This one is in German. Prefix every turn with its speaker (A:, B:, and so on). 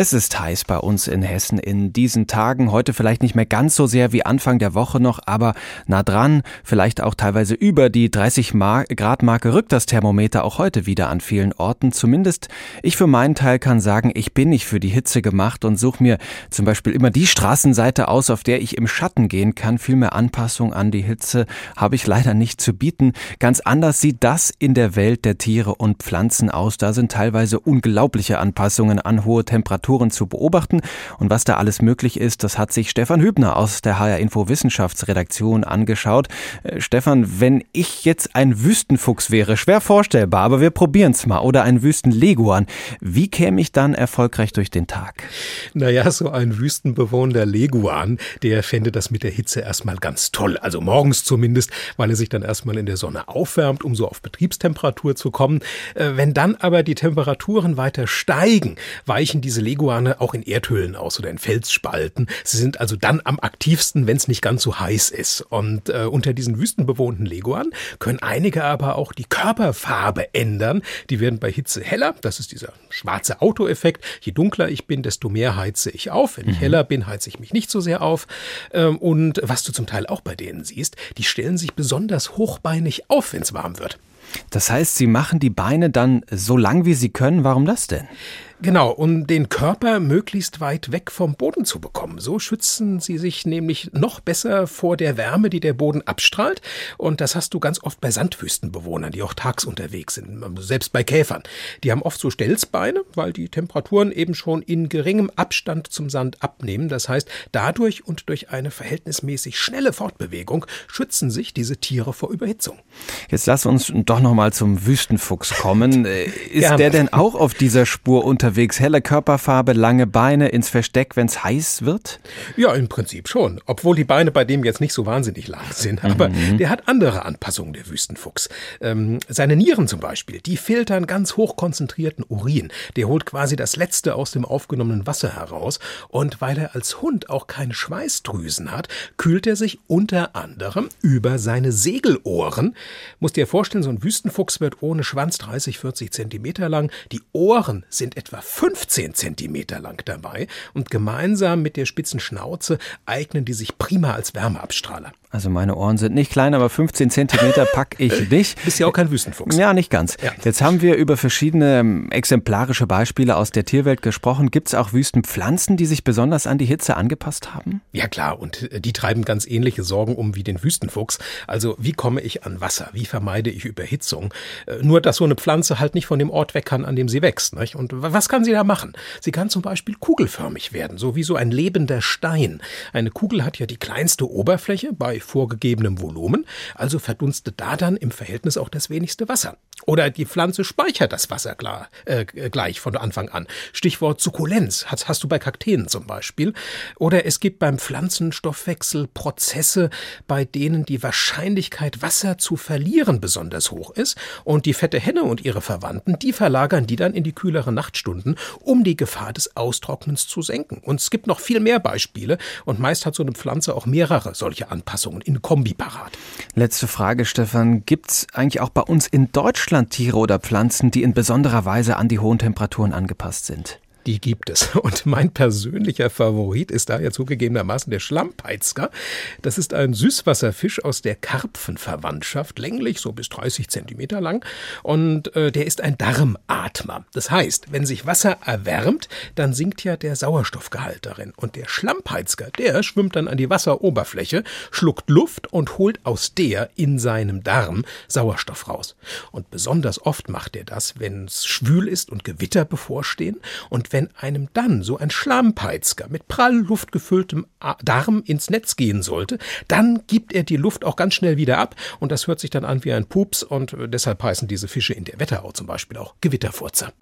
A: Es ist heiß bei uns in Hessen in diesen Tagen. Heute vielleicht nicht mehr ganz so sehr wie Anfang der Woche noch, aber nah dran. Vielleicht auch teilweise über die 30 Grad Marke rückt das Thermometer auch heute wieder an vielen Orten. Zumindest ich für meinen Teil kann sagen, ich bin nicht für die Hitze gemacht und suche mir zum Beispiel immer die Straßenseite aus, auf der ich im Schatten gehen kann. Viel mehr Anpassung an die Hitze habe ich leider nicht zu bieten. Ganz anders sieht das in der Welt der Tiere und Pflanzen aus. Da sind teilweise unglaubliche Anpassungen an hohe Temperaturen Temperaturen zu beobachten. Und was da alles möglich ist, das hat sich Stefan Hübner aus der HR Info Wissenschaftsredaktion angeschaut. Äh, Stefan, wenn ich jetzt ein Wüstenfuchs wäre, schwer vorstellbar, aber wir probieren es mal, oder ein Wüstenleguan, wie käme ich dann erfolgreich durch den Tag?
B: Naja, so ein wüstenbewohnender Leguan, der fände das mit der Hitze erstmal ganz toll. Also morgens zumindest, weil er sich dann erstmal in der Sonne aufwärmt, um so auf Betriebstemperatur zu kommen. Äh, wenn dann aber die Temperaturen weiter steigen, weichen diese Leguane auch in Erdhöhlen aus oder in Felsspalten. Sie sind also dann am aktivsten, wenn es nicht ganz so heiß ist. Und äh, unter diesen wüstenbewohnten Leguanen können einige aber auch die Körperfarbe ändern. Die werden bei Hitze heller. Das ist dieser schwarze Autoeffekt. Je dunkler ich bin, desto mehr heize ich auf. Wenn ich mhm. heller bin, heize ich mich nicht so sehr auf. Ähm, und was du zum Teil auch bei denen siehst, die stellen sich besonders hochbeinig auf, wenn es warm wird.
A: Das heißt, sie machen die Beine dann so lang, wie sie können. Warum das denn?
B: Genau, um den Körper möglichst weit weg vom Boden zu bekommen. So schützen sie sich nämlich noch besser vor der Wärme, die der Boden abstrahlt. Und das hast du ganz oft bei Sandwüstenbewohnern, die auch tags unterwegs sind, selbst bei Käfern. Die haben oft so Stelzbeine, weil die Temperaturen eben schon in geringem Abstand zum Sand abnehmen. Das heißt, dadurch und durch eine verhältnismäßig schnelle Fortbewegung schützen sich diese Tiere vor Überhitzung.
A: Jetzt lass uns doch noch mal zum Wüstenfuchs kommen. Ist der denn auch auf dieser Spur unter unterwegs. Helle Körperfarbe, lange Beine ins Versteck, wenn es heiß wird?
B: Ja, im Prinzip schon. Obwohl die Beine bei dem jetzt nicht so wahnsinnig lang sind. Aber mhm. der hat andere Anpassungen, der Wüstenfuchs. Ähm, seine Nieren zum Beispiel, die filtern ganz hochkonzentrierten Urin. Der holt quasi das Letzte aus dem aufgenommenen Wasser heraus. Und weil er als Hund auch keine Schweißdrüsen hat, kühlt er sich unter anderem über seine Segelohren. Musst dir vorstellen, so ein Wüstenfuchs wird ohne Schwanz 30, 40 Zentimeter lang. Die Ohren sind etwa etwa 15 Zentimeter lang dabei und gemeinsam mit der spitzen Schnauze eignen die sich prima als Wärmeabstrahler.
A: Also meine Ohren sind nicht klein, aber 15 Zentimeter pack ich nicht.
B: Bist ja auch kein Wüstenfuchs.
A: Ja, nicht ganz. Ja. Jetzt haben wir über verschiedene ähm, exemplarische Beispiele aus der Tierwelt gesprochen. Gibt es auch Wüstenpflanzen, die sich besonders an die Hitze angepasst haben?
B: Ja klar, und äh, die treiben ganz ähnliche Sorgen um wie den Wüstenfuchs. Also wie komme ich an Wasser? Wie vermeide ich Überhitzung? Äh, nur, dass so eine Pflanze halt nicht von dem Ort weg kann, an dem sie wächst. Nicht? Und was kann sie da machen? Sie kann zum Beispiel kugelförmig werden, so wie so ein lebender Stein. Eine Kugel hat ja die kleinste Oberfläche bei vorgegebenem Volumen, also verdunstet da dann im Verhältnis auch das wenigste Wasser. Oder die Pflanze speichert das Wasser klar, äh, gleich von Anfang an. Stichwort Sukkulenz hast, hast du bei Kakteen zum Beispiel. Oder es gibt beim Pflanzenstoffwechsel Prozesse, bei denen die Wahrscheinlichkeit, Wasser zu verlieren, besonders hoch ist. Und die fette Henne und ihre Verwandten, die verlagern die dann in die kühleren Nachtstunden, um die Gefahr des Austrocknens zu senken. Und es gibt noch viel mehr Beispiele. Und meist hat so eine Pflanze auch mehrere solche Anpassungen. In Kombi parat.
A: Letzte Frage, Stefan. Gibt es eigentlich auch bei uns in Deutschland Tiere oder Pflanzen, die in besonderer Weise an die hohen Temperaturen angepasst sind?
B: Die gibt es. Und mein persönlicher Favorit ist daher zugegebenermaßen der Schlammpeitzger. Das ist ein Süßwasserfisch aus der Karpfenverwandtschaft, länglich so bis 30 Zentimeter lang. Und äh, der ist ein Darmatmer. Das heißt, wenn sich Wasser erwärmt, dann sinkt ja der Sauerstoffgehalt darin. Und der Schlammpeitzger, der schwimmt dann an die Wasseroberfläche, schluckt Luft und holt aus der in seinem Darm Sauerstoff raus. Und besonders oft macht er das, wenn es schwül ist und Gewitter bevorstehen. Und wenn wenn einem dann so ein Schlammpeizger mit prall luftgefülltem Darm ins Netz gehen sollte, dann gibt er die Luft auch ganz schnell wieder ab und das hört sich dann an wie ein Pups und deshalb heißen diese Fische in der Wetterau zum Beispiel auch Gewitterfurzer.